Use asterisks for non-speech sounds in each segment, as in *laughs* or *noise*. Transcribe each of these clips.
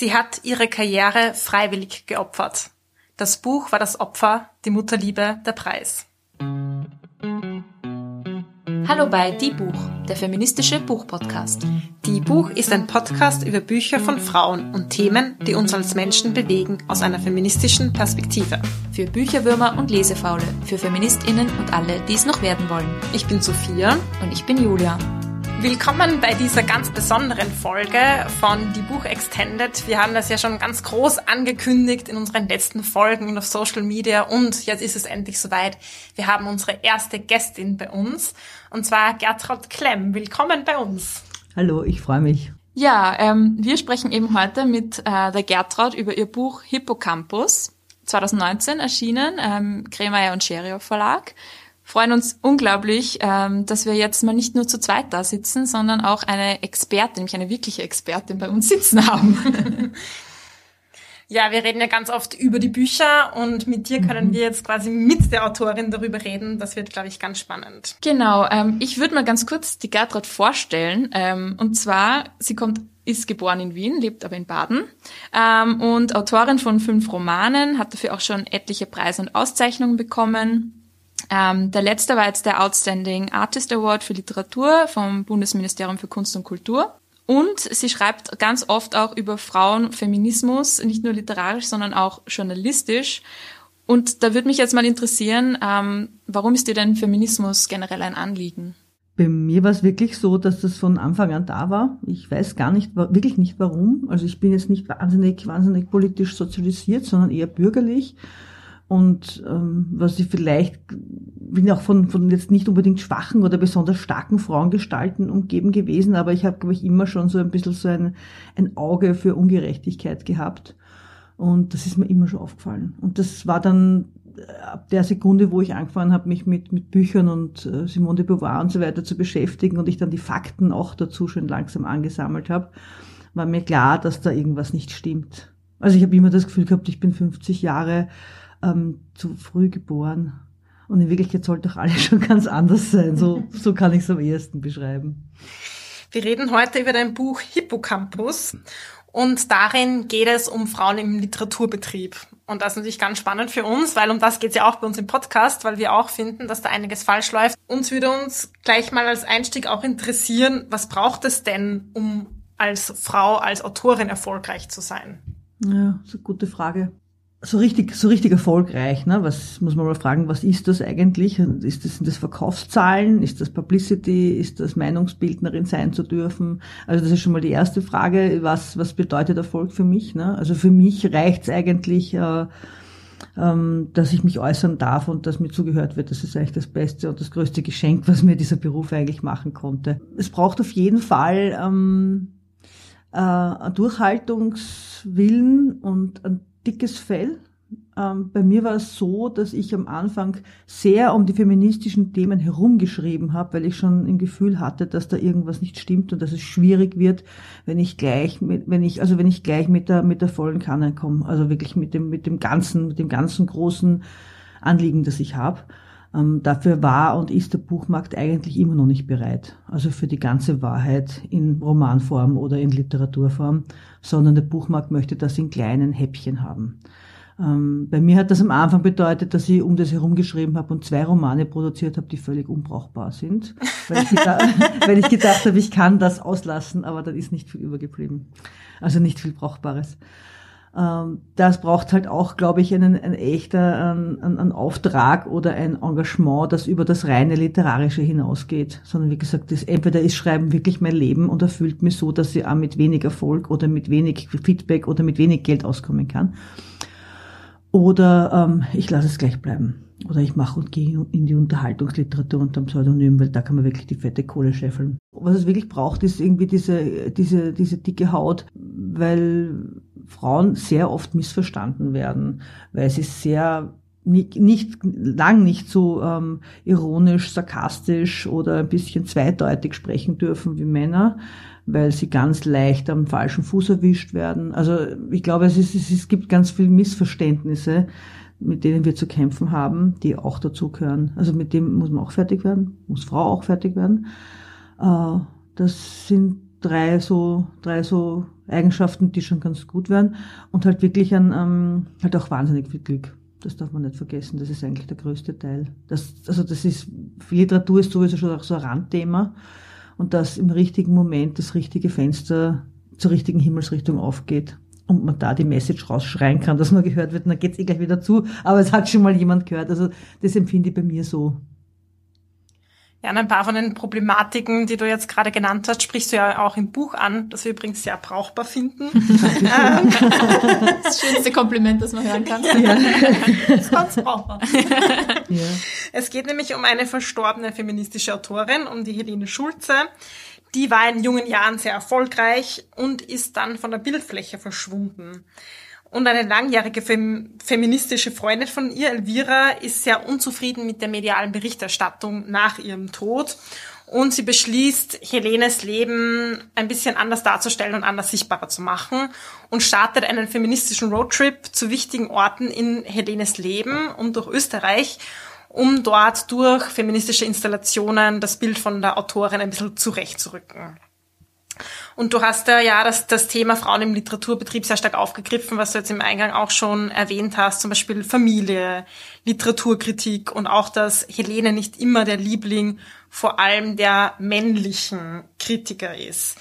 Sie hat ihre Karriere freiwillig geopfert. Das Buch war das Opfer, die Mutterliebe der Preis. Hallo bei Die Buch, der feministische Buchpodcast. Die Buch ist ein Podcast über Bücher von Frauen und Themen, die uns als Menschen bewegen, aus einer feministischen Perspektive. Für Bücherwürmer und Lesefaule, für Feministinnen und alle, die es noch werden wollen. Ich bin Sophia und ich bin Julia. Willkommen bei dieser ganz besonderen Folge von Die Buch Extended. Wir haben das ja schon ganz groß angekündigt in unseren letzten Folgen auf Social Media und jetzt ist es endlich soweit. Wir haben unsere erste Gästin bei uns und zwar Gertraud Klemm. Willkommen bei uns. Hallo, ich freue mich. Ja, ähm, wir sprechen eben heute mit äh, der Gertraud über ihr Buch Hippocampus. 2019 erschienen, ähm, Kremeyer und Scheriow Verlag freuen uns unglaublich, ähm, dass wir jetzt mal nicht nur zu zweit da sitzen, sondern auch eine Expertin, nämlich eine wirkliche Expertin bei uns sitzen haben. *laughs* Ja, wir reden ja ganz oft über die Bücher und mit dir können mhm. wir jetzt quasi mit der Autorin darüber reden. Das wird, glaube ich, ganz spannend. Genau. Ähm, ich würde mal ganz kurz die Gertrud vorstellen. Ähm, und zwar, sie kommt ist geboren in Wien, lebt aber in Baden ähm, und Autorin von fünf Romanen, hat dafür auch schon etliche Preise und Auszeichnungen bekommen. Ähm, der letzte war jetzt der Outstanding Artist Award für Literatur vom Bundesministerium für Kunst und Kultur. Und sie schreibt ganz oft auch über Frauen, Feminismus, nicht nur literarisch, sondern auch journalistisch. Und da würde mich jetzt mal interessieren, ähm, warum ist dir denn Feminismus generell ein Anliegen? Bei mir war es wirklich so, dass das von Anfang an da war. Ich weiß gar nicht, wirklich nicht warum. Also ich bin jetzt nicht wahnsinnig, wahnsinnig politisch sozialisiert, sondern eher bürgerlich. Und ähm, was ich vielleicht, bin auch von, von jetzt nicht unbedingt schwachen oder besonders starken Frauengestalten umgeben gewesen, aber ich habe, glaube ich, immer schon so ein bisschen so ein, ein Auge für Ungerechtigkeit gehabt. Und das ist mir immer schon aufgefallen. Und das war dann äh, ab der Sekunde, wo ich angefangen habe, mich mit, mit Büchern und äh, Simone de Beauvoir und so weiter zu beschäftigen und ich dann die Fakten auch dazu schon langsam angesammelt habe, war mir klar, dass da irgendwas nicht stimmt. Also ich habe immer das Gefühl gehabt, ich bin 50 Jahre ähm, zu früh geboren. Und in Wirklichkeit sollte doch alles *laughs* schon ganz anders sein. So, so kann ich es am ehesten beschreiben. Wir reden heute über dein Buch Hippocampus. Und darin geht es um Frauen im Literaturbetrieb. Und das ist natürlich ganz spannend für uns, weil um das geht es ja auch bei uns im Podcast, weil wir auch finden, dass da einiges falsch läuft. Uns würde uns gleich mal als Einstieg auch interessieren, was braucht es denn, um als Frau, als Autorin erfolgreich zu sein? Ja, das ist eine gute Frage so richtig, so richtig erfolgreich. Ne? Was muss man mal fragen, was ist das eigentlich? Ist das, sind das Verkaufszahlen? Ist das Publicity? Ist das Meinungsbildnerin sein zu dürfen? Also das ist schon mal die erste Frage. Was, was bedeutet Erfolg für mich? Ne? Also für mich reicht es eigentlich, äh, ähm, dass ich mich äußern darf und dass mir zugehört wird. Das ist eigentlich das Beste und das größte Geschenk, was mir dieser Beruf eigentlich machen konnte. Es braucht auf jeden Fall ähm, äh, Durchhaltungswillen und ein dickes Fell. Ähm, bei mir war es so, dass ich am Anfang sehr um die feministischen Themen herumgeschrieben habe, weil ich schon im Gefühl hatte, dass da irgendwas nicht stimmt und dass es schwierig wird, wenn ich gleich mit, wenn ich, also wenn ich gleich mit der, mit der vollen Kanne komme, also wirklich mit dem, mit dem ganzen, mit dem ganzen großen Anliegen, das ich habe. Ähm, dafür war und ist der Buchmarkt eigentlich immer noch nicht bereit. Also für die ganze Wahrheit in Romanform oder in Literaturform, sondern der Buchmarkt möchte das in kleinen Häppchen haben. Ähm, bei mir hat das am Anfang bedeutet, dass ich um das herum geschrieben habe und zwei Romane produziert habe, die völlig unbrauchbar sind, weil ich, gedacht, *laughs* weil ich gedacht habe, ich kann das auslassen, aber dann ist nicht viel übergeblieben. Also nicht viel Brauchbares. Ähm, das braucht halt auch, glaube ich, einen, einen echter einen, einen Auftrag oder ein Engagement, das über das reine Literarische hinausgeht. Sondern wie gesagt, das, entweder ist Schreiben wirklich mein Leben und erfüllt mich so, dass ich auch mit wenig Erfolg oder mit wenig Feedback oder mit wenig Geld auskommen kann. Oder ähm, ich lasse es gleich bleiben. Oder ich mache und gehe in die Unterhaltungsliteratur unter dem Pseudonym, weil da kann man wirklich die fette Kohle scheffeln. Was es wirklich braucht, ist irgendwie diese, diese, diese dicke Haut, weil Frauen sehr oft missverstanden werden, weil sie sehr nicht, nicht lang nicht so ähm, ironisch, sarkastisch oder ein bisschen zweideutig sprechen dürfen wie Männer, weil sie ganz leicht am falschen Fuß erwischt werden. Also ich glaube, es, ist, es, gibt ganz viele Missverständnisse, mit denen wir zu kämpfen haben, die auch dazugehören. Also mit dem muss man auch fertig werden, muss Frau auch fertig werden. Äh, das sind drei so, drei so Eigenschaften, die schon ganz gut wären und halt wirklich ein, ähm, halt auch wahnsinnig viel Glück. Das darf man nicht vergessen. Das ist eigentlich der größte Teil. Das, also das ist, Literatur ist sowieso schon auch so ein Randthema und dass im richtigen Moment das richtige Fenster zur richtigen Himmelsrichtung aufgeht und man da die Message rausschreien kann, dass man gehört wird, dann geht's eh gleich wieder zu, aber es hat schon mal jemand gehört. Also das empfinde ich bei mir so. Ja, und ein paar von den Problematiken, die du jetzt gerade genannt hast, sprichst du ja auch im Buch an, das wir übrigens sehr brauchbar finden. *laughs* das schönste Kompliment, das man hören kann. Ja. das ist ganz brauchbar. Ja. Es geht nämlich um eine verstorbene feministische Autorin, um die Helene Schulze. Die war in jungen Jahren sehr erfolgreich und ist dann von der Bildfläche verschwunden. Und eine langjährige fem feministische Freundin von ihr, Elvira, ist sehr unzufrieden mit der medialen Berichterstattung nach ihrem Tod. Und sie beschließt, Helenes Leben ein bisschen anders darzustellen und anders sichtbarer zu machen und startet einen feministischen Roadtrip zu wichtigen Orten in Helenes Leben und durch Österreich, um dort durch feministische Installationen das Bild von der Autorin ein bisschen zurechtzurücken. Und du hast ja, ja das, das Thema Frauen im Literaturbetrieb sehr stark aufgegriffen, was du jetzt im Eingang auch schon erwähnt hast, zum Beispiel Familie, Literaturkritik und auch, dass Helene nicht immer der Liebling vor allem der männlichen Kritiker ist.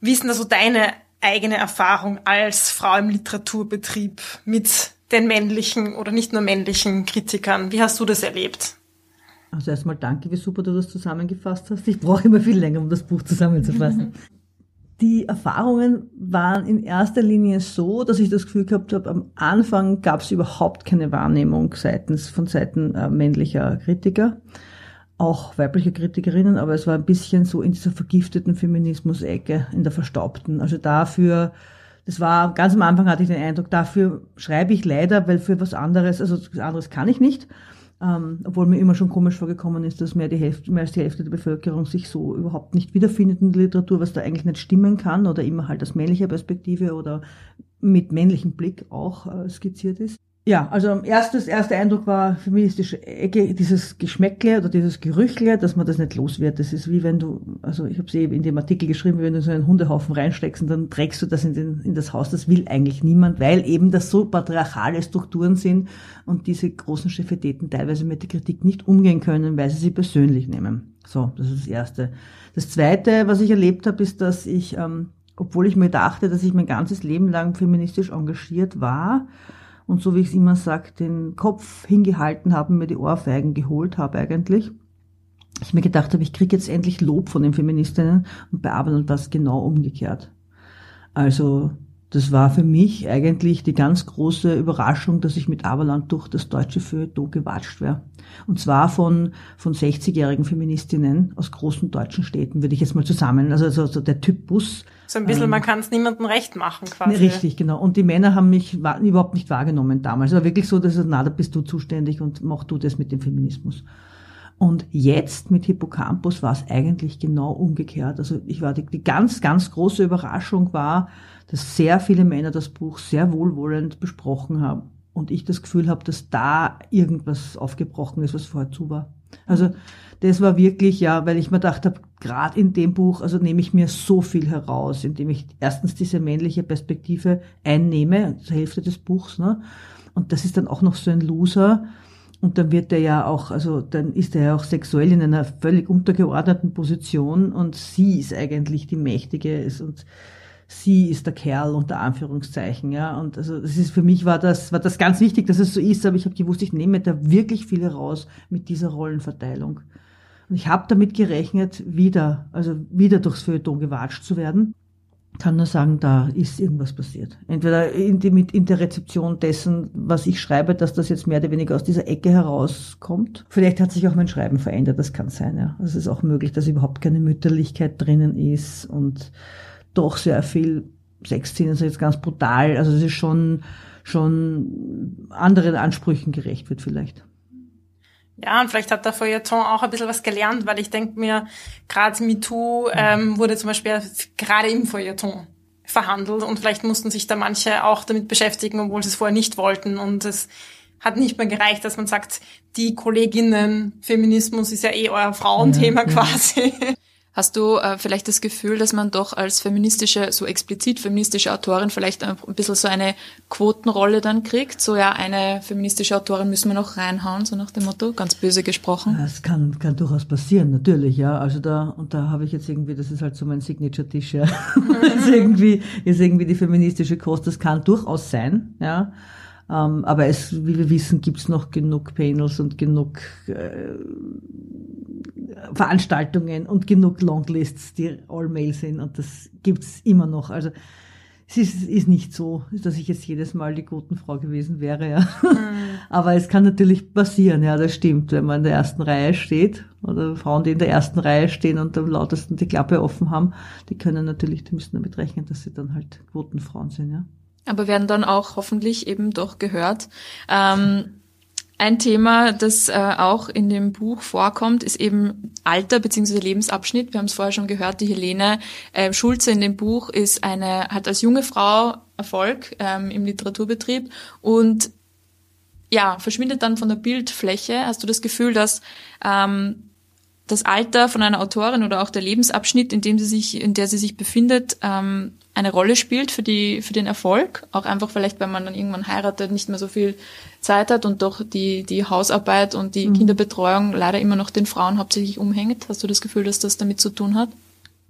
Wie ist denn da so deine eigene Erfahrung als Frau im Literaturbetrieb mit den männlichen oder nicht nur männlichen Kritikern? Wie hast du das erlebt? Also erstmal danke, wie super du das zusammengefasst hast. Ich brauche immer viel länger, um das Buch zusammenzufassen. *laughs* Die Erfahrungen waren in erster Linie so, dass ich das Gefühl gehabt habe, am Anfang gab es überhaupt keine Wahrnehmung seitens von Seiten äh, männlicher Kritiker, auch weiblicher Kritikerinnen, aber es war ein bisschen so in dieser vergifteten Feminismus-Ecke, in der verstaubten. Also dafür, das war ganz am Anfang hatte ich den Eindruck, dafür schreibe ich leider, weil für was anderes, also was anderes kann ich nicht. Ähm, obwohl mir immer schon komisch vorgekommen ist, dass mehr, die Hälfte, mehr als die Hälfte der Bevölkerung sich so überhaupt nicht wiederfindet in der Literatur, was da eigentlich nicht stimmen kann oder immer halt aus männlicher Perspektive oder mit männlichem Blick auch äh, skizziert ist. Ja, also erstes, erster Eindruck war feministische Ecke, dieses Geschmäckle oder dieses Gerüchle, dass man das nicht los wird. Das ist wie wenn du, also ich habe es eben in dem Artikel geschrieben, wenn du so einen Hundehaufen reinsteckst und dann trägst du das in, den, in das Haus. Das will eigentlich niemand, weil eben das so patriarchale Strukturen sind und diese großen Chefitäten teilweise mit der Kritik nicht umgehen können, weil sie sie persönlich nehmen. So, das ist das Erste. Das Zweite, was ich erlebt habe, ist, dass ich, ähm, obwohl ich mir dachte, dass ich mein ganzes Leben lang feministisch engagiert war, und so wie ich es immer sage, den Kopf hingehalten habe, mir die Ohrfeigen geholt habe eigentlich. Ich mir gedacht habe, ich kriege jetzt endlich Lob von den Feministinnen und bei Arbeit war es genau umgekehrt. Also das war für mich eigentlich die ganz große Überraschung, dass ich mit Aberland durch das deutsche Feuilleton gewatscht wäre. Und zwar von, von 60-jährigen Feministinnen aus großen deutschen Städten, würde ich jetzt mal zusammen, also, also, also der Typus. So ein bisschen, ähm, man kann es niemandem recht machen quasi. Richtig, genau. Und die Männer haben mich überhaupt nicht wahrgenommen damals. Es war wirklich so, dass na, da bist du zuständig und mach du das mit dem Feminismus. Und jetzt mit Hippocampus war es eigentlich genau umgekehrt. Also ich war die, die ganz, ganz große Überraschung war, dass sehr viele Männer das Buch sehr wohlwollend besprochen haben und ich das Gefühl habe, dass da irgendwas aufgebrochen ist, was vorher zu war. Also das war wirklich, ja, weil ich mir gedacht habe, gerade in dem Buch, also nehme ich mir so viel heraus, indem ich erstens diese männliche Perspektive einnehme, zur Hälfte des Buchs, ne? Und das ist dann auch noch so ein Loser. Und dann wird er ja auch, also dann ist er ja auch sexuell in einer völlig untergeordneten Position und sie ist eigentlich die Mächtige und sie ist der Kerl unter Anführungszeichen, ja. Und also das ist für mich war das war das ganz wichtig, dass es so ist, aber ich habe gewusst, ich nehme da wirklich viel heraus mit dieser Rollenverteilung. Und ich habe damit gerechnet, wieder, also wieder durchs Feuilleton gewatscht zu werden. Kann nur sagen, da ist irgendwas passiert. Entweder in, die, mit, in der Rezeption dessen, was ich schreibe, dass das jetzt mehr oder weniger aus dieser Ecke herauskommt. Vielleicht hat sich auch mein Schreiben verändert, das kann sein, ja. Also es ist auch möglich, dass überhaupt keine Mütterlichkeit drinnen ist und doch sehr viel Sexszenen, also jetzt ganz brutal. Also es ist schon, schon anderen Ansprüchen gerecht wird vielleicht. Ja, und vielleicht hat der Feuilleton auch ein bisschen was gelernt, weil ich denke mir, gerade MeToo ähm, wurde zum Beispiel gerade im Feuilleton verhandelt und vielleicht mussten sich da manche auch damit beschäftigen, obwohl sie es vorher nicht wollten. Und es hat nicht mehr gereicht, dass man sagt, die Kolleginnen, Feminismus ist ja eh euer Frauenthema ja, quasi. Hast du äh, vielleicht das Gefühl, dass man doch als feministische, so explizit feministische Autorin vielleicht ein, bisschen so eine Quotenrolle dann kriegt? So ja, eine feministische Autorin müssen wir noch reinhauen, so nach dem Motto, ganz böse gesprochen. Das kann, kann durchaus passieren, natürlich, ja. Also da, und da habe ich jetzt irgendwie, das ist halt so mein Signature-Tisch, ja. *laughs* ist irgendwie, ist irgendwie die feministische Kost, das kann durchaus sein, ja. Ähm, aber es, wie wir wissen, gibt es noch genug Panels und genug äh, Veranstaltungen und genug Longlists, die all mail sind und das gibt's immer noch. Also es ist, ist nicht so, dass ich jetzt jedes Mal die guten Frau gewesen wäre, ja. Mhm. Aber es kann natürlich passieren, ja, das stimmt, wenn man in der ersten Reihe steht oder Frauen, die in der ersten Reihe stehen und am lautesten die Klappe offen haben, die können natürlich, die müssen damit rechnen, dass sie dann halt Quotenfrauen sind, ja. Aber werden dann auch hoffentlich eben doch gehört. Ähm, ein Thema, das äh, auch in dem Buch vorkommt, ist eben Alter bzw. Lebensabschnitt. Wir haben es vorher schon gehört, die Helene äh, Schulze in dem Buch ist eine, hat als junge Frau Erfolg ähm, im Literaturbetrieb und ja, verschwindet dann von der Bildfläche. Hast du das Gefühl, dass ähm, das Alter von einer Autorin oder auch der Lebensabschnitt, in dem sie sich, in der sie sich befindet, ähm, eine Rolle spielt für die, für den Erfolg. Auch einfach vielleicht, wenn man dann irgendwann heiratet, nicht mehr so viel Zeit hat und doch die, die Hausarbeit und die mhm. Kinderbetreuung leider immer noch den Frauen hauptsächlich umhängt. Hast du das Gefühl, dass das damit zu tun hat?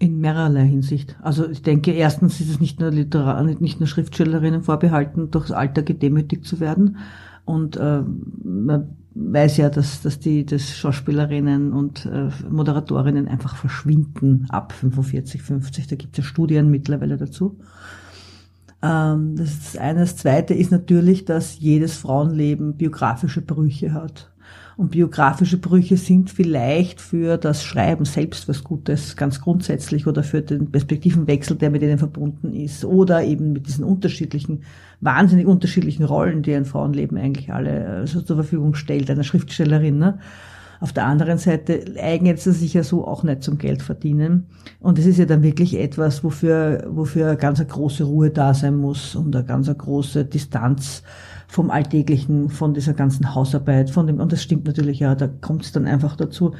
In mehrerlei Hinsicht. Also ich denke, erstens ist es nicht nur Literar, nicht nur Schriftstellerinnen vorbehalten, durchs Alter gedemütigt zu werden. Und äh, man weiß ja, dass, dass die dass Schauspielerinnen und äh, Moderatorinnen einfach verschwinden ab 45, 50. Da gibt es ja Studien mittlerweile dazu. Ähm, das ist das eine. Das zweite ist natürlich, dass jedes Frauenleben biografische Brüche hat. Und biografische Brüche sind vielleicht für das Schreiben selbst was Gutes, ganz grundsätzlich, oder für den Perspektivenwechsel, der mit ihnen verbunden ist, oder eben mit diesen unterschiedlichen, wahnsinnig unterschiedlichen Rollen, die ein Frauenleben eigentlich alle äh, so zur Verfügung stellt, einer Schriftstellerin. Ne? Auf der anderen Seite eignet es sich ja so auch nicht zum Geld verdienen. Und es ist ja dann wirklich etwas, wofür, wofür ganz eine große Ruhe da sein muss und eine ganz große Distanz vom Alltäglichen, von dieser ganzen Hausarbeit, von dem, und das stimmt natürlich, ja, da kommt es dann einfach dazu.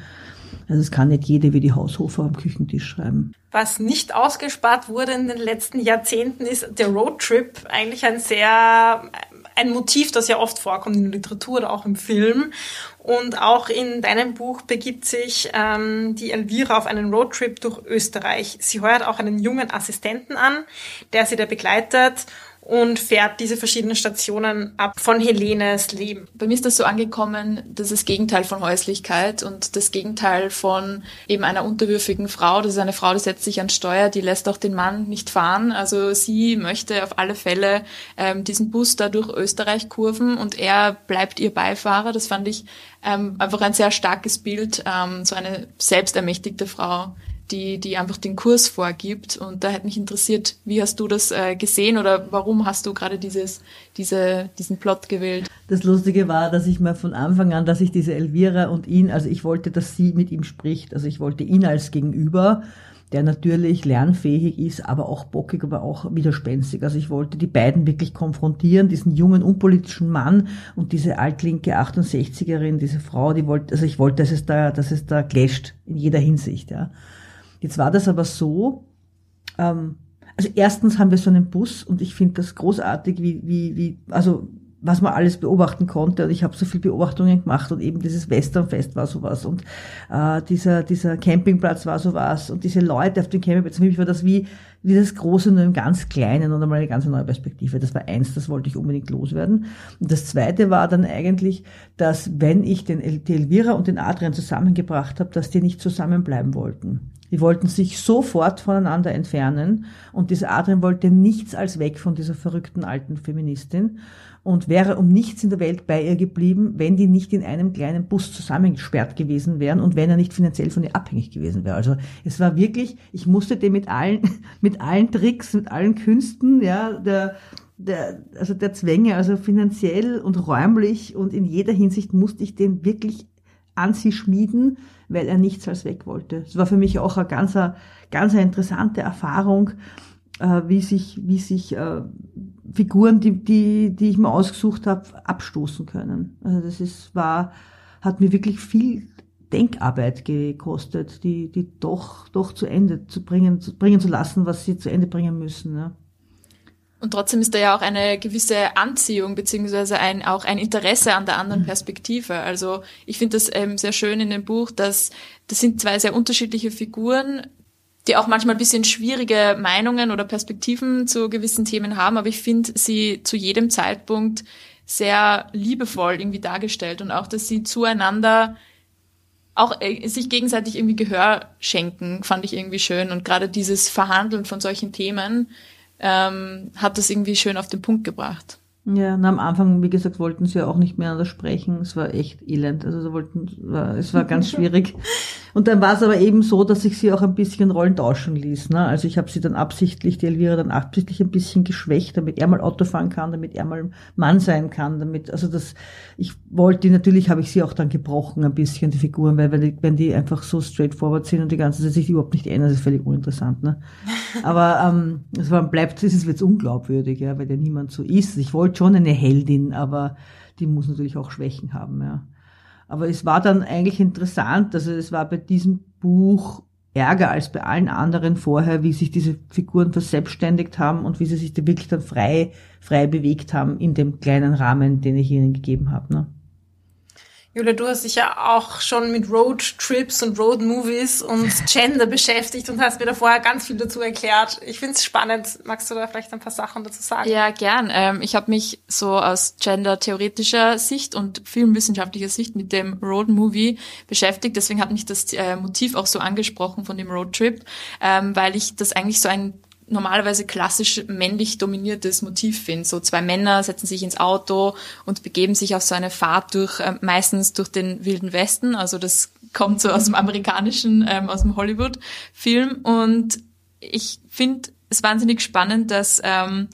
Also es kann nicht jede wie die Haushofer am Küchentisch schreiben. Was nicht ausgespart wurde in den letzten Jahrzehnten ist der Roadtrip eigentlich ein sehr ein Motiv, das ja oft vorkommt in der Literatur oder auch im Film. Und auch in deinem Buch begibt sich ähm, die Elvira auf einen Roadtrip durch Österreich. Sie heuert auch einen jungen Assistenten an, der sie da begleitet und fährt diese verschiedenen Stationen ab von Helenes Leben. Bei mir ist das so angekommen, dass das Gegenteil von Häuslichkeit und das Gegenteil von eben einer unterwürfigen Frau, das ist eine Frau, die setzt sich an Steuer, die lässt auch den Mann nicht fahren. Also sie möchte auf alle Fälle ähm, diesen Bus da durch Österreich kurven und er bleibt ihr Beifahrer. Das fand ich ähm, einfach ein sehr starkes Bild, ähm, so eine selbstermächtigte Frau, die, die einfach den Kurs vorgibt. Und da hätte mich interessiert, wie hast du das äh, gesehen oder warum hast du gerade dieses, diese, diesen Plot gewählt? Das Lustige war, dass ich mir von Anfang an, dass ich diese Elvira und ihn, also ich wollte, dass sie mit ihm spricht. Also ich wollte ihn als Gegenüber, der natürlich lernfähig ist, aber auch bockig, aber auch widerspenstig. Also ich wollte die beiden wirklich konfrontieren, diesen jungen, unpolitischen Mann und diese altlinke 68erin, diese Frau, die wollte, also ich wollte, dass es da, dass es da clasht in jeder Hinsicht, ja. Jetzt war das aber so, ähm, also erstens haben wir so einen Bus und ich finde das großartig, wie, wie, wie, also was man alles beobachten konnte. Und ich habe so viel Beobachtungen gemacht und eben dieses Westernfest war sowas und äh, dieser, dieser Campingplatz war sowas und diese Leute auf dem Campingplatz, für mich war das wie, wie das Große nur im ganz Kleinen und einmal eine ganz neue Perspektive. Das war eins, das wollte ich unbedingt loswerden. Und das zweite war dann eigentlich, dass wenn ich den, die Elvira und den Adrian zusammengebracht habe, dass die nicht zusammenbleiben wollten. Die wollten sich sofort voneinander entfernen und dieser Adrian wollte nichts als weg von dieser verrückten alten Feministin und wäre um nichts in der Welt bei ihr geblieben, wenn die nicht in einem kleinen Bus zusammengesperrt gewesen wären und wenn er nicht finanziell von ihr abhängig gewesen wäre. Also es war wirklich, ich musste dem mit allen, *laughs* mit allen Tricks, mit allen Künsten, ja, der, der, also der Zwänge, also finanziell und räumlich und in jeder Hinsicht musste ich den wirklich an sie schmieden, weil er nichts als weg wollte. Es war für mich auch eine ganz, ganz interessante Erfahrung, äh, wie sich, wie sich äh, Figuren, die, die, die ich mir ausgesucht habe, abstoßen können. Also das ist, war, hat mir wirklich viel Denkarbeit gekostet, die, die doch, doch zu Ende zu bringen, zu bringen zu lassen, was sie zu Ende bringen müssen. Ja. Und trotzdem ist da ja auch eine gewisse Anziehung beziehungsweise ein, auch ein Interesse an der anderen Perspektive. Also ich finde das ähm, sehr schön in dem Buch, dass das sind zwei sehr unterschiedliche Figuren, die auch manchmal ein bisschen schwierige Meinungen oder Perspektiven zu gewissen Themen haben, aber ich finde sie zu jedem Zeitpunkt sehr liebevoll irgendwie dargestellt und auch, dass sie zueinander auch äh, sich gegenseitig irgendwie Gehör schenken, fand ich irgendwie schön. Und gerade dieses Verhandeln von solchen Themen ähm, hat das irgendwie schön auf den Punkt gebracht. Ja, na, am Anfang, wie gesagt, wollten sie ja auch nicht mehr anders sprechen. Es war echt elend. Also sie wollten, es war ganz *laughs* schwierig. Und dann war es aber eben so, dass ich sie auch ein bisschen Rollen tauschen ließ. Ne? Also ich habe sie dann absichtlich, die Elvira dann absichtlich ein bisschen geschwächt, damit er mal Auto fahren kann, damit er mal Mann sein kann, damit, also das, ich wollte, natürlich habe ich sie auch dann gebrochen ein bisschen, die Figuren, weil wenn die, wenn die einfach so straightforward sind und die ganze Zeit sich überhaupt nicht ändern, das ist völlig uninteressant. Ne? Aber ähm, es war, bleibt, es ist jetzt unglaubwürdig, ja, weil ja niemand so ist. Ich wollte schon eine Heldin, aber die muss natürlich auch Schwächen haben, ja. Aber es war dann eigentlich interessant, also es war bei diesem Buch ärger als bei allen anderen vorher, wie sich diese Figuren verselbstständigt haben und wie sie sich da wirklich dann frei, frei bewegt haben in dem kleinen Rahmen, den ich ihnen gegeben habe. Ne? Julia, du hast dich ja auch schon mit Roadtrips und Roadmovies und *laughs* Gender beschäftigt und hast mir da vorher ganz viel dazu erklärt. Ich finde es spannend. Magst du da vielleicht ein paar Sachen dazu sagen? Ja, gern. Ähm, ich habe mich so aus gender-theoretischer Sicht und filmwissenschaftlicher Sicht mit dem Roadmovie beschäftigt. Deswegen hat mich das äh, Motiv auch so angesprochen von dem Roadtrip, ähm, weil ich das eigentlich so ein normalerweise klassisch männlich dominiertes Motiv finde. So zwei Männer setzen sich ins Auto und begeben sich auf so eine Fahrt durch, äh, meistens durch den Wilden Westen. Also das kommt so aus dem amerikanischen, ähm, aus dem Hollywood-Film. Und ich finde es wahnsinnig spannend, dass ähm,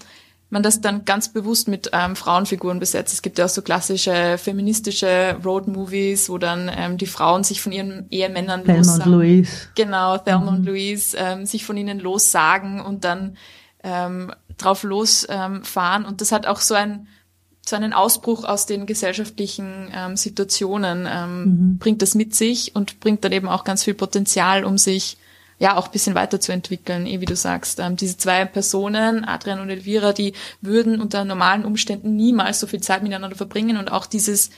man das dann ganz bewusst mit ähm, Frauenfiguren besetzt. Es gibt ja auch so klassische feministische Road-Movies, wo dann ähm, die Frauen sich von ihren Ehemännern Thelma lossagen. und Louise. Genau, Thelma mhm. und Louise, ähm, sich von ihnen lossagen und dann ähm, drauf losfahren. Ähm, und das hat auch so ein so einen Ausbruch aus den gesellschaftlichen ähm, Situationen ähm, mhm. bringt das mit sich und bringt dann eben auch ganz viel Potenzial, um sich ja auch bisschen weiterzuentwickeln, eh wie du sagst. Ähm, diese zwei Personen, Adrian und Elvira, die würden unter normalen Umständen niemals so viel Zeit miteinander verbringen und auch dieses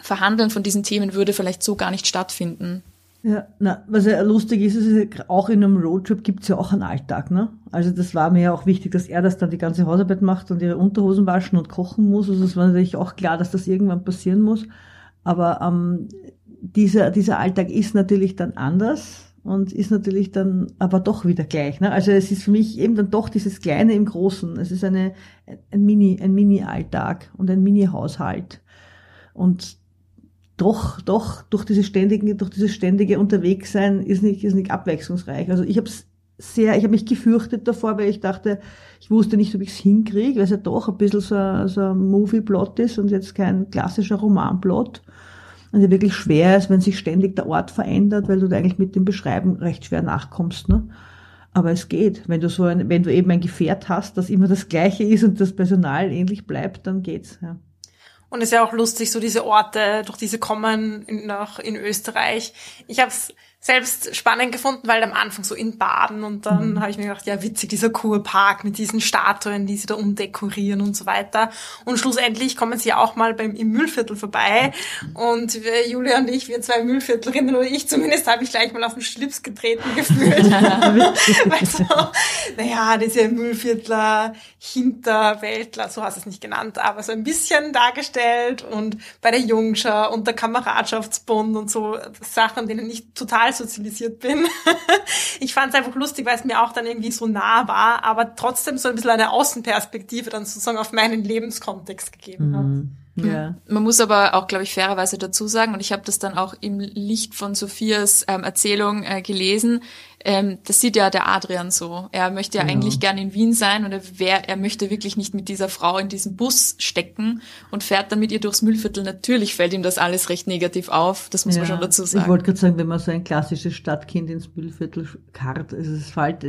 Verhandeln von diesen Themen würde vielleicht so gar nicht stattfinden. Ja, na, was ja lustig ist, ist auch in einem Roadtrip gibt's ja auch einen Alltag, ne? Also das war mir ja auch wichtig, dass er das dann die ganze Hausarbeit macht und ihre Unterhosen waschen und kochen muss. Also es war natürlich auch klar, dass das irgendwann passieren muss. Aber ähm, dieser, dieser Alltag ist natürlich dann anders und ist natürlich dann aber doch wieder gleich. Ne? Also es ist für mich eben dann doch dieses Kleine im Großen. Es ist eine, ein Mini, ein Mini-Alltag und ein Mini-Haushalt. Und doch, doch, durch diese ständigen, durch dieses ständige Unterwegssein ist nicht, ist nicht abwechslungsreich. Also ich habe sehr, ich habe mich gefürchtet davor, weil ich dachte, ich wusste nicht, ob ich es hinkriege, weil es ja doch ein bisschen so, so ein Movie-Plot ist und jetzt kein klassischer Roman-Plot und ja wirklich schwer ist, wenn sich ständig der Ort verändert, weil du da eigentlich mit dem Beschreiben recht schwer nachkommst. Ne? Aber es geht. Wenn du so ein, wenn du eben ein Gefährt hast, das immer das gleiche ist und das Personal ähnlich bleibt, dann geht's. Ja. Und es ist ja auch lustig, so diese Orte, durch diese kommen in, nach in Österreich. Ich habe es selbst spannend gefunden, weil am Anfang so in Baden und dann mhm. habe ich mir gedacht, ja witzig, dieser Kurpark mit diesen Statuen, die sie da umdekorieren und so weiter. Und schlussendlich kommen sie auch mal beim im Müllviertel vorbei und wir, Julia und ich, wir zwei Müllviertlerinnen oder ich zumindest, habe ich gleich mal auf den Schlips getreten gefühlt. weil *laughs* so, naja, diese Müllviertler, Hinterweltler, so hast du es nicht genannt, aber so ein bisschen dargestellt und bei der Jungschau und der Kameradschaftsbund und so Sachen, denen ich total sozialisiert bin. *laughs* ich fand es einfach lustig, weil es mir auch dann irgendwie so nah war, aber trotzdem so ein bisschen eine Außenperspektive dann sozusagen auf meinen Lebenskontext gegeben hat. Mhm. Ja. Man muss aber auch, glaube ich, fairerweise dazu sagen, und ich habe das dann auch im Licht von Sophias ähm, Erzählung äh, gelesen, ähm, das sieht ja der Adrian so. Er möchte ja, ja. eigentlich gern in Wien sein und er, wär, er möchte wirklich nicht mit dieser Frau in diesem Bus stecken und fährt dann mit ihr durchs Müllviertel. Natürlich fällt ihm das alles recht negativ auf, das muss ja. man schon dazu sagen. Ich wollte gerade sagen, wenn man so ein klassisches Stadtkind ins Müllviertel karrt, ist es fällt,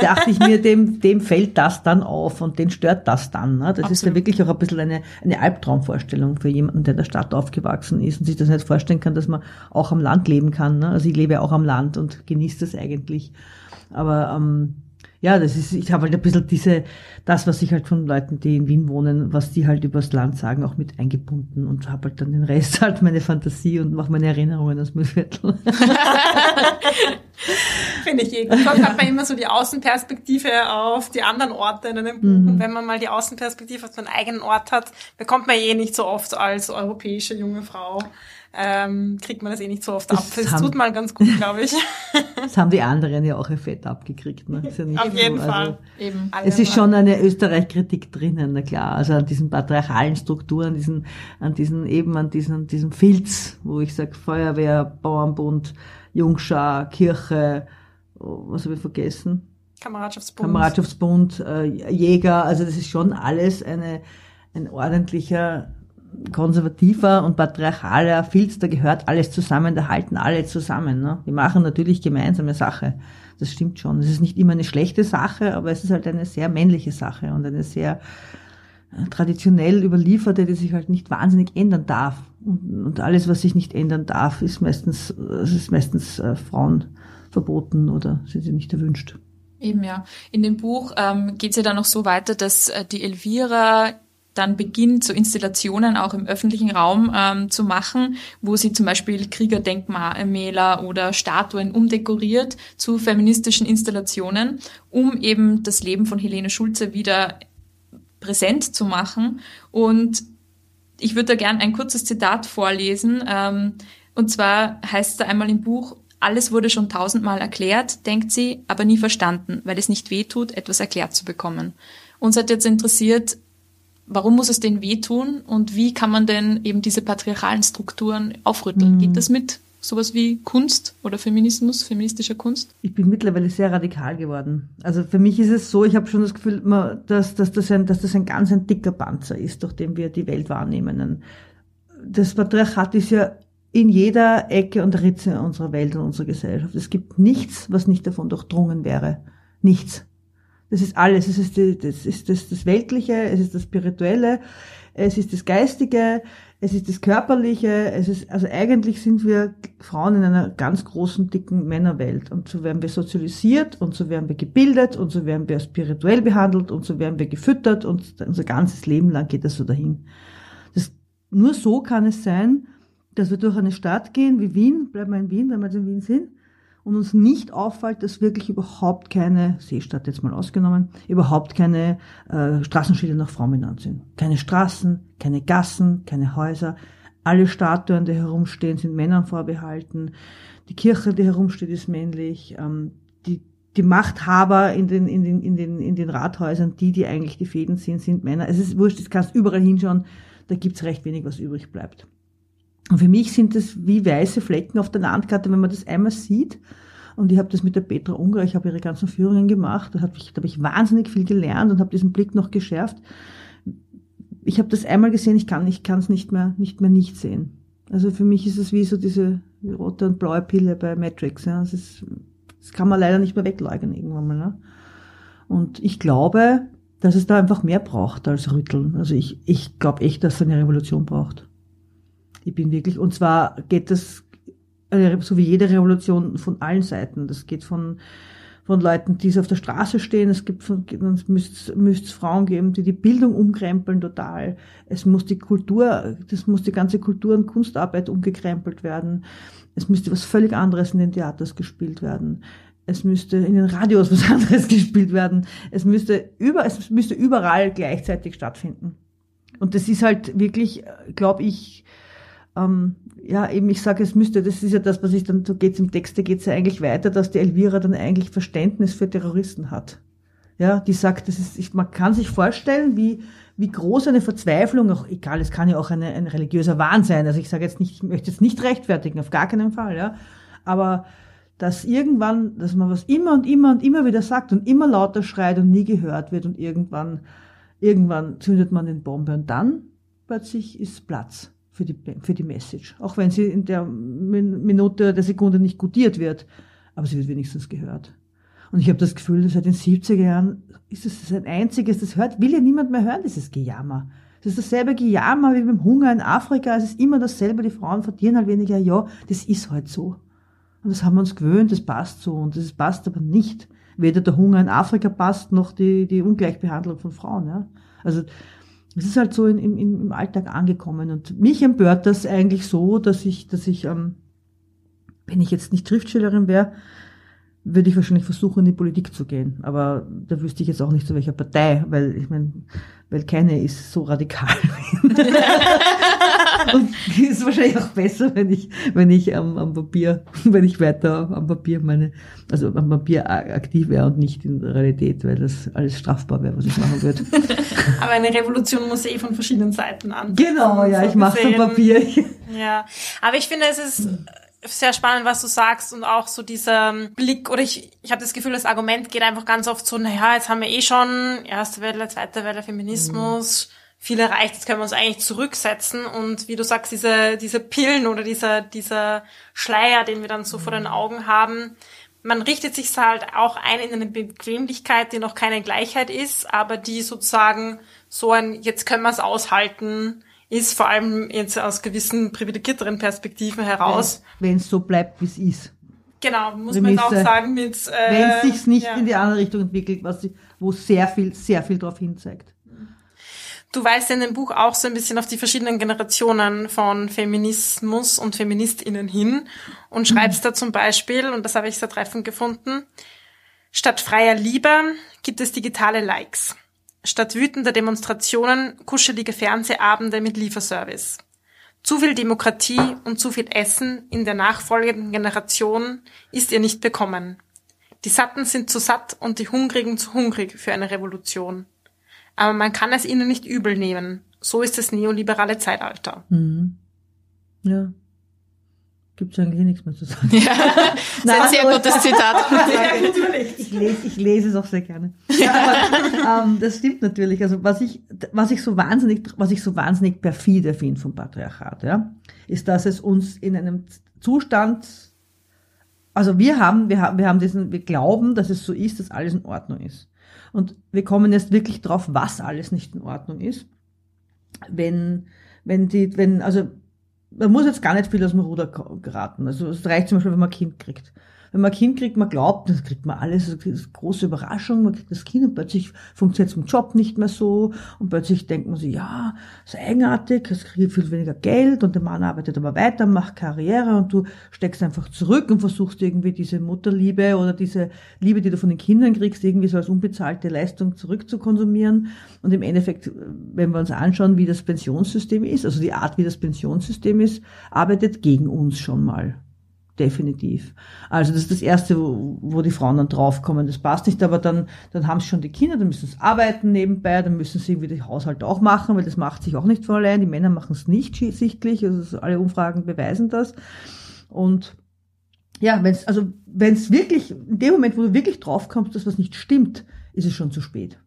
dachte ich mir, *laughs* dem, dem fällt das dann auf und den stört das dann. Ne? Das Absolut. ist ja wirklich auch ein bisschen eine, eine Albtraumvorstellung für jemanden, der in der Stadt aufgewachsen ist und sich das nicht vorstellen kann, dass man auch am Land leben kann. Ne? Also ich lebe ja auch am Land und genieße das eigentlich. Aber ähm, ja, das ist, ich habe halt ein bisschen diese, das, was ich halt von Leuten, die in Wien wohnen, was die halt übers Land sagen, auch mit eingebunden und habe halt dann den Rest *laughs* halt meine Fantasie und mache meine Erinnerungen aus Müllviertel. *laughs* Finde ich eh. Sonst hat man immer so die Außenperspektive auf die anderen Orte in einem Buch. Mhm. Und wenn man mal die Außenperspektive auf seinen eigenen Ort hat, bekommt man eh nicht so oft als europäische junge Frau ähm, kriegt man das eh nicht so oft das ab. Das tut mal ganz gut, glaube ich. *laughs* das haben die anderen ja auch fett abgekriegt. Ne? Ja Auf jeden so. Also Fall. Also, Eben. Es ist schon eine Österreich-Kritik drinnen, na klar. Also an diesen patriarchalen Strukturen, diesen, an diesen, eben an diesen, an diesem Filz, wo ich sage Feuerwehr, Bauernbund, Jungschar, Kirche, oh, was habe ich vergessen? Kameradschaftsbund. Kameradschaftsbund, äh, Jäger, also das ist schon alles eine, ein ordentlicher konservativer und patriarchaler Filz, da gehört alles zusammen, da halten alle zusammen. Ne? Die machen natürlich gemeinsame Sache. Das stimmt schon. Es ist nicht immer eine schlechte Sache, aber es ist halt eine sehr männliche Sache und eine sehr äh, traditionell überlieferte, die sich halt nicht wahnsinnig ändern darf. Und, und alles, was sich nicht ändern darf, ist meistens, es ist meistens äh, Frauen verboten oder sind sie nicht erwünscht. Eben ja. In dem Buch ähm, geht es ja dann noch so weiter, dass äh, die Elvira dann beginnt, so Installationen auch im öffentlichen Raum ähm, zu machen, wo sie zum Beispiel Kriegerdenkmäler oder Statuen umdekoriert zu feministischen Installationen, um eben das Leben von Helene Schulze wieder präsent zu machen. Und ich würde da gern ein kurzes Zitat vorlesen. Ähm, und zwar heißt es da einmal im Buch, alles wurde schon tausendmal erklärt, denkt sie, aber nie verstanden, weil es nicht wehtut, etwas erklärt zu bekommen. Uns hat jetzt interessiert, warum muss es denn wehtun und wie kann man denn eben diese patriarchalen Strukturen aufrütteln? Mhm. Geht das mit sowas wie Kunst oder Feminismus, feministischer Kunst? Ich bin mittlerweile sehr radikal geworden. Also für mich ist es so, ich habe schon das Gefühl, dass, dass, das ein, dass das ein ganz ein dicker Panzer ist, durch den wir die Welt wahrnehmen. Das Patriarchat ist ja in jeder Ecke und Ritze unserer Welt und unserer Gesellschaft. Es gibt nichts, was nicht davon durchdrungen wäre. Nichts. Das ist alles. Es ist, die, das, ist das, das Weltliche, es ist das Spirituelle, es ist das Geistige, es ist das Körperliche. Es ist, also eigentlich sind wir Frauen in einer ganz großen, dicken Männerwelt. Und so werden wir sozialisiert und so werden wir gebildet und so werden wir spirituell behandelt und so werden wir gefüttert und unser ganzes Leben lang geht das so dahin. Das, nur so kann es sein, dass wir durch eine Stadt gehen wie Wien, bleiben wir in Wien, wenn wir jetzt in Wien sind, und uns nicht auffällt, dass wirklich überhaupt keine, Seestadt jetzt mal ausgenommen, überhaupt keine äh, Straßenschilder nach Frauen benannt sind. Keine Straßen, keine Gassen, keine Häuser. Alle Statuen, die herumstehen, sind Männern vorbehalten. Die Kirche, die herumsteht, ist männlich. Ähm, die, die Machthaber in den, in, den, in, den, in den Rathäusern, die, die eigentlich die Fäden sind, sind Männer. Es ist wurscht, das kannst überall hinschauen, da gibt's recht wenig, was übrig bleibt. Und für mich sind das wie weiße Flecken auf der Landkarte, wenn man das einmal sieht. Und ich habe das mit der Petra Unger, ich habe ihre ganzen Führungen gemacht, da habe ich, da hab ich wahnsinnig viel gelernt und habe diesen Blick noch geschärft. Ich habe das einmal gesehen, ich kann ich kann es nicht mehr nicht mehr nicht sehen. Also für mich ist es wie so diese rote und blaue Pille bei Matrix. Ja. Das, ist, das kann man leider nicht mehr wegleugnen irgendwann mal. Ne? Und ich glaube, dass es da einfach mehr braucht als Rütteln. Also ich, ich glaube echt, dass es eine Revolution braucht. Ich bin wirklich, und zwar geht das, so wie jede Revolution, von allen Seiten. Das geht von, von Leuten, die auf der Straße stehen. Es gibt es müsste es Frauen geben, die die Bildung umkrempeln total. Es muss die Kultur, das muss die ganze Kultur- und Kunstarbeit umgekrempelt werden. Es müsste was völlig anderes in den Theaters gespielt werden. Es müsste in den Radios *laughs* was anderes gespielt werden. Es müsste über, es müsste überall gleichzeitig stattfinden. Und das ist halt wirklich, glaube ich, ähm, ja, eben ich sage, es müsste, das ist ja das, was ich dann, so geht's im Text, da geht's ja eigentlich weiter, dass die Elvira dann eigentlich Verständnis für Terroristen hat. Ja, die sagt, das ist, ich, man kann sich vorstellen, wie, wie groß eine Verzweiflung, auch egal, es kann ja auch eine, ein religiöser Wahn sein. Also ich sage jetzt nicht, ich möchte jetzt nicht rechtfertigen, auf gar keinen Fall, ja. Aber dass irgendwann, dass man was immer und immer und immer wieder sagt und immer lauter schreit und nie gehört wird und irgendwann, irgendwann zündet man den Bombe und dann plötzlich ist Platz für die, für die Message. Auch wenn sie in der Minute der Sekunde nicht gutiert wird, aber sie wird wenigstens gehört. Und ich habe das Gefühl, seit den 70er Jahren ist es ein einziges, das hört, will ja niemand mehr hören, dieses Gejammer. Es ist dasselbe Gejammer wie beim Hunger in Afrika. Es ist immer dasselbe. Die Frauen verdienen halt weniger. Ja, das ist halt so. Und das haben wir uns gewöhnt. Das passt so. Und das passt aber nicht. Weder der Hunger in Afrika passt, noch die, die Ungleichbehandlung von Frauen. Ja. Also, es ist halt so in, in, im Alltag angekommen. Und mich empört das eigentlich so, dass ich, dass ich, ähm, wenn ich jetzt nicht Schriftstellerin wäre, würde ich wahrscheinlich versuchen, in die Politik zu gehen. Aber da wüsste ich jetzt auch nicht zu welcher Partei, weil ich meine, weil keine ist so radikal. *laughs* und ist wahrscheinlich auch besser, wenn ich, wenn ich am, am Papier, wenn ich weiter am Papier meine, also am Papier aktiv wäre und nicht in der Realität, weil das alles strafbar wäre, was ich machen würde. *laughs* Aber eine Revolution muss eh von verschiedenen Seiten an. Genau, ja, so ich mache am Papier. Ja, aber ich finde, es ist sehr spannend, was du sagst und auch so dieser Blick oder ich, ich habe das Gefühl, das Argument geht einfach ganz oft so, naja, jetzt haben wir eh schon erste Welle, zweite Welle Feminismus, mhm. viel erreicht, jetzt können wir uns eigentlich zurücksetzen und wie du sagst, diese, diese Pillen oder dieser, dieser Schleier, den wir dann so mhm. vor den mhm. Augen haben, man richtet sich halt auch ein in eine Bequemlichkeit, die noch keine Gleichheit ist, aber die sozusagen so ein, jetzt können wir es aushalten, ist, vor allem jetzt aus gewissen privilegierteren Perspektiven heraus. Wenn es so bleibt, wie es ist. Genau, muss Prämisse, man auch sagen mit... Äh, wenn es sich nicht ja. in die andere Richtung entwickelt, was wo sehr viel, sehr viel darauf hinzeigt. Du weist in dem Buch auch so ein bisschen auf die verschiedenen Generationen von Feminismus und Feministinnen hin und schreibst mhm. da zum Beispiel, und das habe ich sehr treffend gefunden, statt freier Liebe gibt es digitale Likes. Statt wütender Demonstrationen kuschelige Fernsehabende mit Lieferservice. Zu viel Demokratie und zu viel Essen in der nachfolgenden Generation ist ihr nicht bekommen. Die Satten sind zu satt und die Hungrigen zu hungrig für eine Revolution. Aber man kann es ihnen nicht übel nehmen. So ist das neoliberale Zeitalter. Mhm. Ja gibt es eigentlich nichts mehr zu sagen. *laughs* Ja, das ist ein sehr gutes Zitat. *laughs* Ich lese, ich lese es auch sehr gerne. Ja, aber, ähm, das stimmt natürlich. Also was ich, was ich so wahnsinnig, was ich so wahnsinnig perfide finde vom Patriarchat, ja, ist, dass es uns in einem Zustand, also wir haben, wir haben, wir haben diesen, wir glauben, dass es so ist, dass alles in Ordnung ist. Und wir kommen jetzt wirklich drauf, was alles nicht in Ordnung ist. Wenn, wenn die, wenn, also man muss jetzt gar nicht viel aus dem Ruder geraten. Also es reicht zum Beispiel, wenn man ein Kind kriegt. Wenn man ein Kind kriegt, man glaubt, das kriegt man alles, das ist eine große Überraschung, man kriegt das Kind und plötzlich funktioniert es im Job nicht mehr so. Und plötzlich denkt man sich, ja, ist eigenartig, es kriegt viel weniger Geld und der Mann arbeitet aber weiter, macht Karriere und du steckst einfach zurück und versuchst irgendwie diese Mutterliebe oder diese Liebe, die du von den Kindern kriegst, irgendwie so als unbezahlte Leistung zurückzukonsumieren. Und im Endeffekt, wenn wir uns anschauen, wie das Pensionssystem ist, also die Art, wie das Pensionssystem ist, arbeitet gegen uns schon mal definitiv. Also das ist das Erste, wo, wo die Frauen dann draufkommen. Das passt nicht, aber dann, dann haben sie schon die Kinder, dann müssen sie arbeiten nebenbei, dann müssen sie irgendwie den Haushalt auch machen, weil das macht sich auch nicht von allein. Die Männer machen es nicht sichtlich, also alle Umfragen beweisen das. Und ja, wenn es also wenn es wirklich in dem Moment, wo du wirklich draufkommst, dass was nicht stimmt, ist es schon zu spät.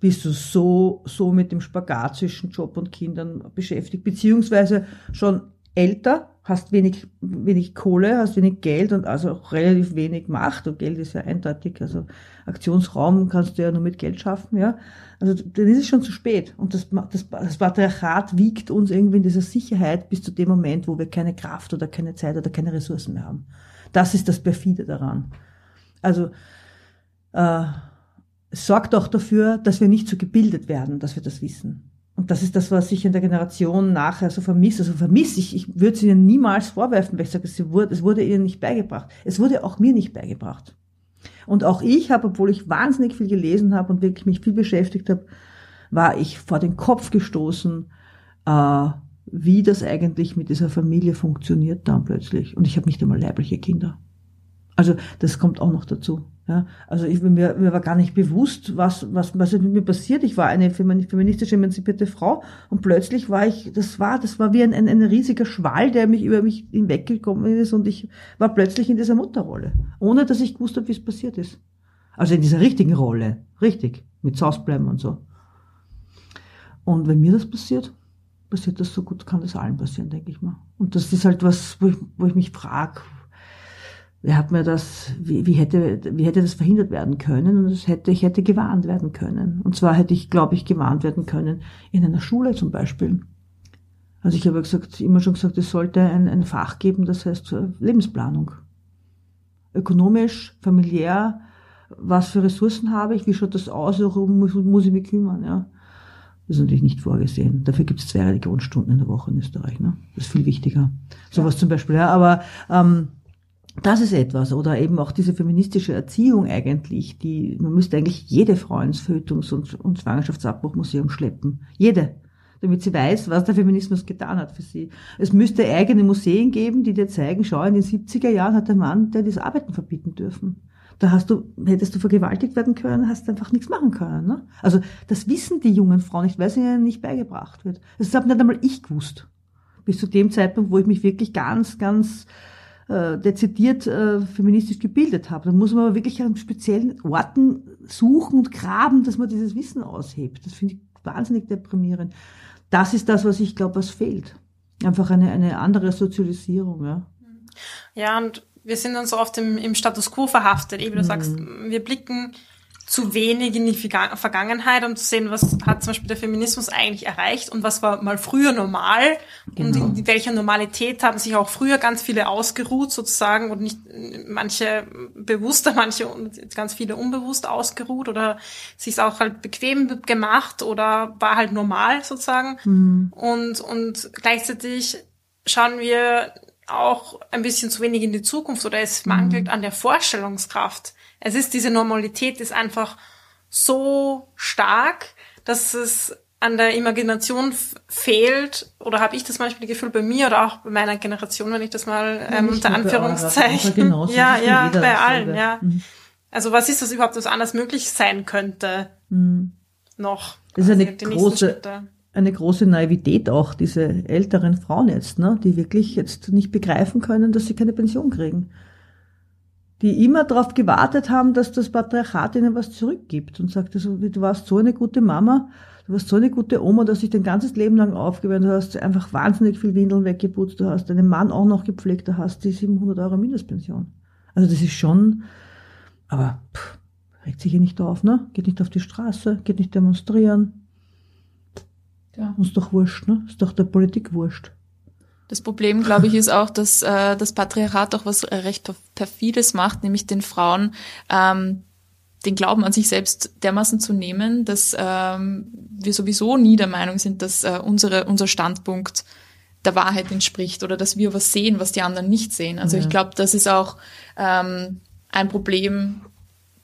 Bist du so so mit dem Spagat zwischen Job und Kindern beschäftigt, beziehungsweise schon älter, hast wenig, wenig Kohle, hast wenig Geld und also auch relativ wenig Macht. Und Geld ist ja eindeutig, also Aktionsraum kannst du ja nur mit Geld schaffen, ja. Also dann ist es schon zu spät. Und das, das, das Patriarchat wiegt uns irgendwie in dieser Sicherheit bis zu dem Moment, wo wir keine Kraft oder keine Zeit oder keine Ressourcen mehr haben. Das ist das Perfide daran. Also äh, sorgt auch dafür, dass wir nicht so gebildet werden, dass wir das wissen. Und das ist das, was ich in der Generation nachher so vermisse. Also vermisse ich, ich würde es ihnen niemals vorwerfen, weil ich sage, es wurde, es wurde ihnen nicht beigebracht. Es wurde auch mir nicht beigebracht. Und auch ich habe, obwohl ich wahnsinnig viel gelesen habe und wirklich mich viel beschäftigt habe, war ich vor den Kopf gestoßen, äh, wie das eigentlich mit dieser Familie funktioniert dann plötzlich. Und ich habe nicht einmal leibliche Kinder. Also das kommt auch noch dazu. Ja, also ich, mir, mir war gar nicht bewusst, was, was, was mit mir passiert. Ich war eine feministische emanzipierte Frau und plötzlich war ich, das war, das war wie ein, ein, ein riesiger Schwall, der mich über mich hinweggekommen ist und ich war plötzlich in dieser Mutterrolle, ohne dass ich gewusst habe, wie es passiert ist. Also in dieser richtigen Rolle, richtig, mit Sausbleiben und so. Und wenn mir das passiert, passiert das so gut, kann das allen passieren, denke ich mal. Und das ist halt was, wo ich, wo ich mich frage, wer hat mir das, wie, wie, hätte, wie hätte das verhindert werden können? Und es hätte, ich hätte gewarnt werden können. Und zwar hätte ich, glaube ich, gewarnt werden können in einer Schule zum Beispiel. Also ich habe gesagt, immer schon gesagt, es sollte ein, ein Fach geben, das heißt Lebensplanung. Ökonomisch, familiär, was für Ressourcen habe ich, wie schaut das aus, worum muss, muss ich mich kümmern, ja. Das ist natürlich nicht vorgesehen. Dafür gibt es zwei Religionsstunden in der Woche in Österreich. Ne? Das ist viel wichtiger. Sowas ja. zum Beispiel. Ja, aber ähm, das ist etwas. Oder eben auch diese feministische Erziehung eigentlich, die, man müsste eigentlich jede Frau ins Verhütungs- und, und Schwangerschaftsabbruchmuseum schleppen. Jede. Damit sie weiß, was der Feminismus getan hat für sie. Es müsste eigene Museen geben, die dir zeigen, schau, in den 70er Jahren hat der Mann, der das Arbeiten verbieten dürfen. Da hast du, hättest du vergewaltigt werden können, hast einfach nichts machen können. Ne? Also das wissen die jungen Frauen nicht, weil es ihnen nicht beigebracht wird. Das habe nicht einmal ich gewusst. Bis zu dem Zeitpunkt, wo ich mich wirklich ganz, ganz äh, dezidiert äh, feministisch gebildet habe. Da muss man aber wirklich an speziellen Orten suchen und graben, dass man dieses Wissen aushebt. Das finde ich wahnsinnig deprimierend. Das ist das, was ich glaube, was fehlt. Einfach eine, eine andere Sozialisierung. Ja. ja, und wir sind dann so oft im, im Status quo verhaftet. Eben, du mhm. sagst, wir blicken zu wenig in die Vergangenheit, um zu sehen, was hat zum Beispiel der Feminismus eigentlich erreicht und was war mal früher normal genau. und in welcher Normalität haben sich auch früher ganz viele ausgeruht sozusagen und nicht manche bewusster, manche ganz viele unbewusst ausgeruht oder sich auch halt bequem gemacht oder war halt normal sozusagen mhm. und und gleichzeitig schauen wir auch ein bisschen zu wenig in die Zukunft oder es mangelt mhm. an der Vorstellungskraft es ist diese Normalität ist einfach so stark, dass es an der Imagination fehlt, oder habe ich das manchmal Gefühl bei mir oder auch bei meiner Generation, wenn ich das mal ähm, unter Anführungszeichen. Genauso, *laughs* ja, ja, bei allen, ja. Mhm. Also was ist das überhaupt, was anders möglich sein könnte? Mhm. Noch. Das ist eine große, eine große Naivität auch, diese älteren Frauen jetzt, ne, die wirklich jetzt nicht begreifen können, dass sie keine Pension kriegen die immer darauf gewartet haben, dass das Patriarchat ihnen was zurückgibt und sagt, also, du warst so eine gute Mama, du warst so eine gute Oma, dass ich dein ganzes Leben lang aufgewöhnt, du hast einfach wahnsinnig viel Windeln weggeputzt, du hast deinen Mann auch noch gepflegt, du hast die 700 Euro Mindestpension. Also das ist schon, aber pff, regt sich hier nicht auf, ne? Geht nicht auf die Straße, geht nicht demonstrieren. Ja. Ist doch wurscht, ne? Ist doch der Politik wurscht. Das Problem, glaube ich, ist auch, dass äh, das Patriarchat auch was recht perfides macht, nämlich den Frauen ähm, den Glauben an sich selbst dermaßen zu nehmen, dass ähm, wir sowieso nie der Meinung sind, dass äh, unsere, unser Standpunkt der Wahrheit entspricht oder dass wir was sehen, was die anderen nicht sehen. Also ja. ich glaube, das ist auch ähm, ein Problem,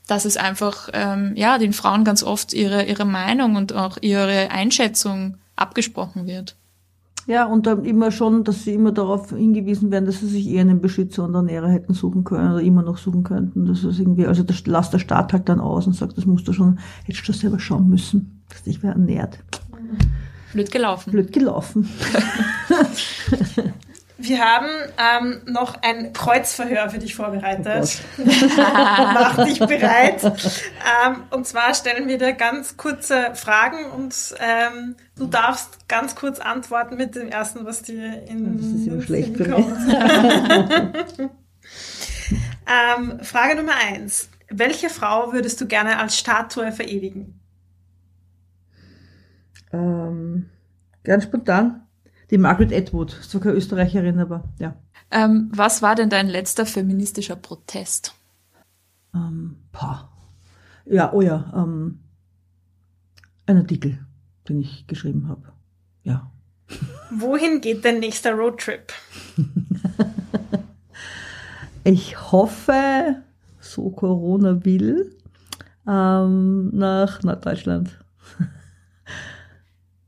dass es einfach ähm, ja den Frauen ganz oft ihre ihre Meinung und auch ihre Einschätzung abgesprochen wird. Ja, und dann immer schon, dass sie immer darauf hingewiesen werden, dass sie sich eher einen Beschützer und Ernährer hätten suchen können oder immer noch suchen könnten. Das ist irgendwie, also das lasst der Staat halt dann aus und sagt, das musst du schon, hättest du selber schauen müssen, dass dich wer ernährt. Blöd gelaufen. Blöd gelaufen. *laughs* Wir haben ähm, noch ein Kreuzverhör für dich vorbereitet. Oh *laughs* Mach dich bereit. Ähm, und zwar stellen wir dir ganz kurze Fragen und ähm, du darfst ganz kurz antworten mit dem ersten, was dir in Das ist immer schlecht für kommt. *laughs* ähm, Frage Nummer eins. Welche Frau würdest du gerne als Statue verewigen? Ähm, ganz spontan. Die Margaret Atwood, ist zwar keine Österreicherin, aber ja. Ähm, was war denn dein letzter feministischer Protest? Ähm, pah. Ja, oh ja, ähm, ein Artikel, den ich geschrieben habe. Ja. *laughs* Wohin geht dein nächster Roadtrip? *laughs* ich hoffe, so Corona will, ähm, nach Norddeutschland. *laughs*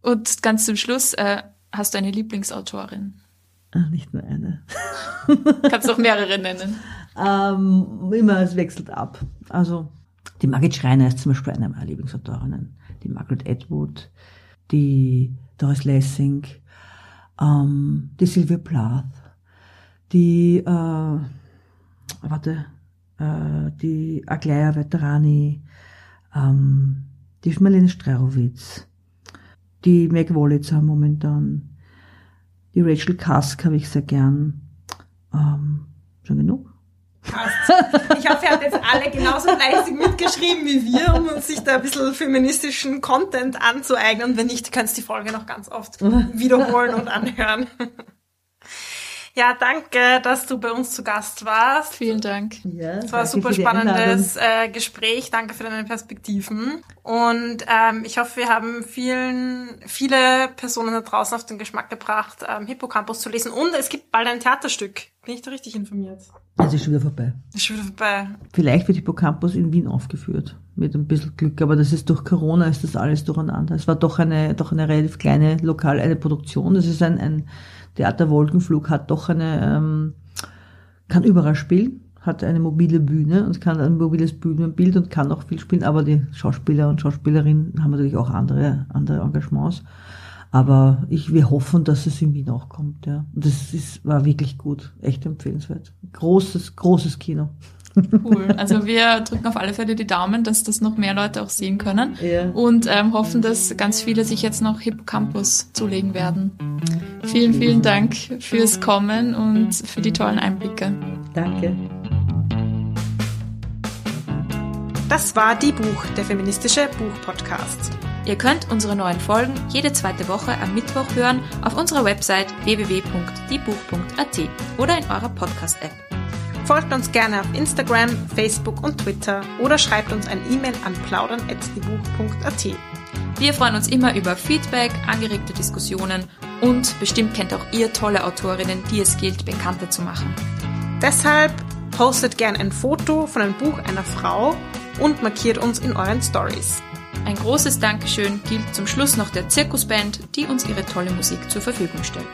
Und ganz zum Schluss, äh, Hast du eine Lieblingsautorin? Ach, nicht nur eine. *laughs* Kannst du auch mehrere nennen. ähm, immer, es wechselt ab. Also die Margit Schreiner ist zum Beispiel eine meiner Lieblingsautorinnen. Die Margaret Atwood, die Doris Lessing, ähm, die Sylvia Plath, die, äh, warte, äh, die Aglaya Veterani, ähm, die Marlene Strerowitz, die Meg Wolitzer momentan, die Rachel Kask habe ich sehr gern. Ähm, schon genug? Passt. Ich hoffe, ihr habt jetzt alle genauso fleißig mitgeschrieben wie wir, um uns sich da ein bisschen feministischen Content anzueignen. Wenn nicht, könnt ihr die Folge noch ganz oft wiederholen und anhören. Ja, danke, dass du bei uns zu Gast warst. Vielen Dank. Ja, Es war ein super spannendes äh, Gespräch. Danke für deine Perspektiven. Und ähm, ich hoffe, wir haben vielen, viele Personen da draußen auf den Geschmack gebracht, ähm, Hippocampus zu lesen. Und es gibt bald ein Theaterstück. Bin ich da richtig informiert? Es ist schon wieder vorbei. Ist schon wieder vorbei. Vielleicht wird Hippocampus in Wien aufgeführt. Mit ein bisschen Glück. Aber das ist durch Corona ist das alles durcheinander. Es war doch eine, doch eine relativ kleine lokal, eine Produktion. Das ist ein, ein Theater Wolkenflug hat doch eine, ähm, kann überall spielen, hat eine mobile Bühne und kann ein mobiles Bühnenbild und kann auch viel spielen. Aber die Schauspieler und Schauspielerinnen haben natürlich auch andere, andere Engagements. Aber ich, wir hoffen, dass es in Wien auch kommt, ja. Und das ist, war wirklich gut. Echt empfehlenswert. Großes, großes Kino. Cool. Also wir drücken auf alle Fälle die Daumen, dass das noch mehr Leute auch sehen können. Ja. Und ähm, hoffen, dass ganz viele sich jetzt noch Hippocampus zulegen werden. Vielen, vielen Dank fürs Kommen und für die tollen Einblicke. Danke. Das war Die Buch, der feministische Buchpodcast. Ihr könnt unsere neuen Folgen jede zweite Woche am Mittwoch hören auf unserer Website www.diebuch.at oder in eurer Podcast-App. Folgt uns gerne auf Instagram, Facebook und Twitter oder schreibt uns ein E-Mail an plaudern.diebuch.at. Wir freuen uns immer über Feedback, angeregte Diskussionen und bestimmt kennt auch ihr tolle Autorinnen, die es gilt, bekannter zu machen. Deshalb postet gern ein Foto von einem Buch einer Frau und markiert uns in euren Stories. Ein großes Dankeschön gilt zum Schluss noch der Zirkusband, die uns ihre tolle Musik zur Verfügung stellt.